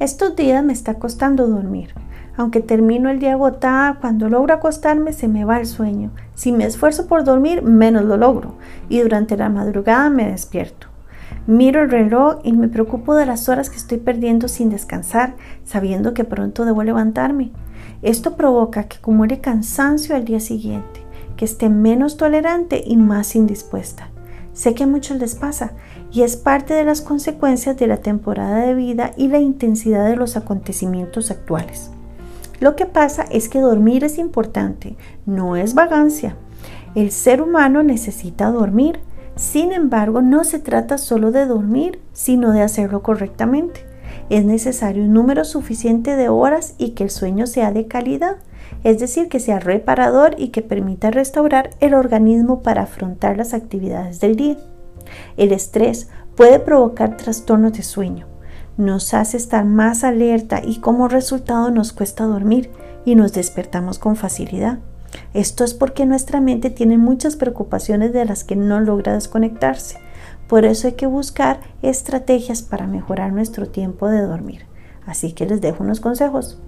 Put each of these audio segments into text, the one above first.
Estos días me está costando dormir. Aunque termino el día agotada, cuando logro acostarme se me va el sueño. Si me esfuerzo por dormir, menos lo logro. Y durante la madrugada me despierto. Miro el reloj y me preocupo de las horas que estoy perdiendo sin descansar, sabiendo que pronto debo levantarme. Esto provoca que acumule cansancio al día siguiente, que esté menos tolerante y más indispuesta. Sé que a muchos les pasa y es parte de las consecuencias de la temporada de vida y la intensidad de los acontecimientos actuales. Lo que pasa es que dormir es importante, no es vagancia. El ser humano necesita dormir. Sin embargo, no se trata solo de dormir, sino de hacerlo correctamente. Es necesario un número suficiente de horas y que el sueño sea de calidad, es decir, que sea reparador y que permita restaurar el organismo para afrontar las actividades del día. El estrés puede provocar trastornos de sueño, nos hace estar más alerta y como resultado nos cuesta dormir y nos despertamos con facilidad. Esto es porque nuestra mente tiene muchas preocupaciones de las que no logra desconectarse. Por eso hay que buscar estrategias para mejorar nuestro tiempo de dormir. Así que les dejo unos consejos.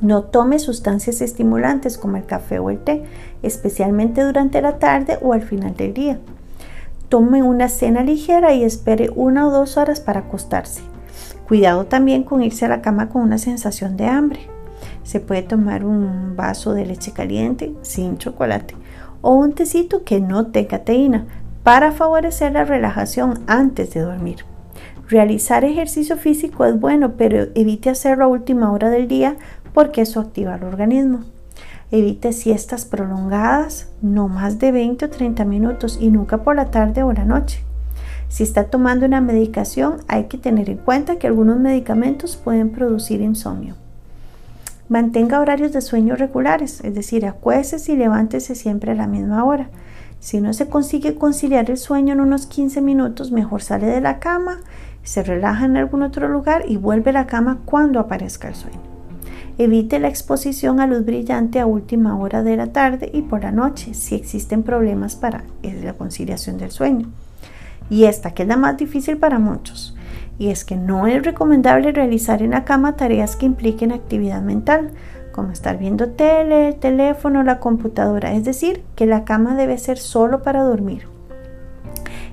No tome sustancias estimulantes como el café o el té, especialmente durante la tarde o al final del día. Tome una cena ligera y espere una o dos horas para acostarse. Cuidado también con irse a la cama con una sensación de hambre. Se puede tomar un vaso de leche caliente sin chocolate o un tecito que no tenga teína para favorecer la relajación antes de dormir. Realizar ejercicio físico es bueno, pero evite hacerlo a última hora del día porque eso activa el organismo. Evite siestas prolongadas, no más de 20 o 30 minutos y nunca por la tarde o la noche. Si está tomando una medicación, hay que tener en cuenta que algunos medicamentos pueden producir insomnio. Mantenga horarios de sueño regulares, es decir, acuéstese y levántese siempre a la misma hora. Si no se consigue conciliar el sueño en unos 15 minutos, mejor sale de la cama, se relaja en algún otro lugar y vuelve a la cama cuando aparezca el sueño. Evite la exposición a luz brillante a última hora de la tarde y por la noche si existen problemas para la conciliación del sueño. Y esta que es la más difícil para muchos. Y es que no es recomendable realizar en la cama tareas que impliquen actividad mental, como estar viendo tele, el teléfono, la computadora. Es decir, que la cama debe ser solo para dormir.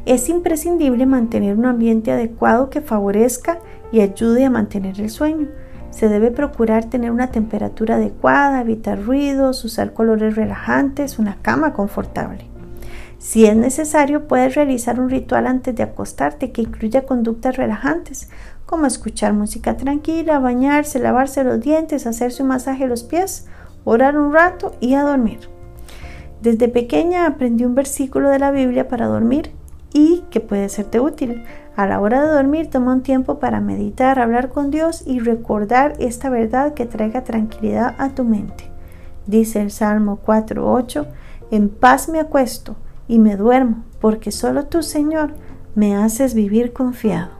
Es imprescindible mantener un ambiente adecuado que favorezca y ayude a mantener el sueño. Se debe procurar tener una temperatura adecuada, evitar ruidos, usar colores relajantes, una cama confortable. Si es necesario, puedes realizar un ritual antes de acostarte que incluya conductas relajantes, como escuchar música tranquila, bañarse, lavarse los dientes, hacerse un masaje a los pies, orar un rato y a dormir. Desde pequeña aprendí un versículo de la Biblia para dormir y que puede serte útil. A la hora de dormir, toma un tiempo para meditar, hablar con Dios y recordar esta verdad que traiga tranquilidad a tu mente. Dice el Salmo 4.8, en paz me acuesto y me duermo, porque solo tú, Señor, me haces vivir confiado.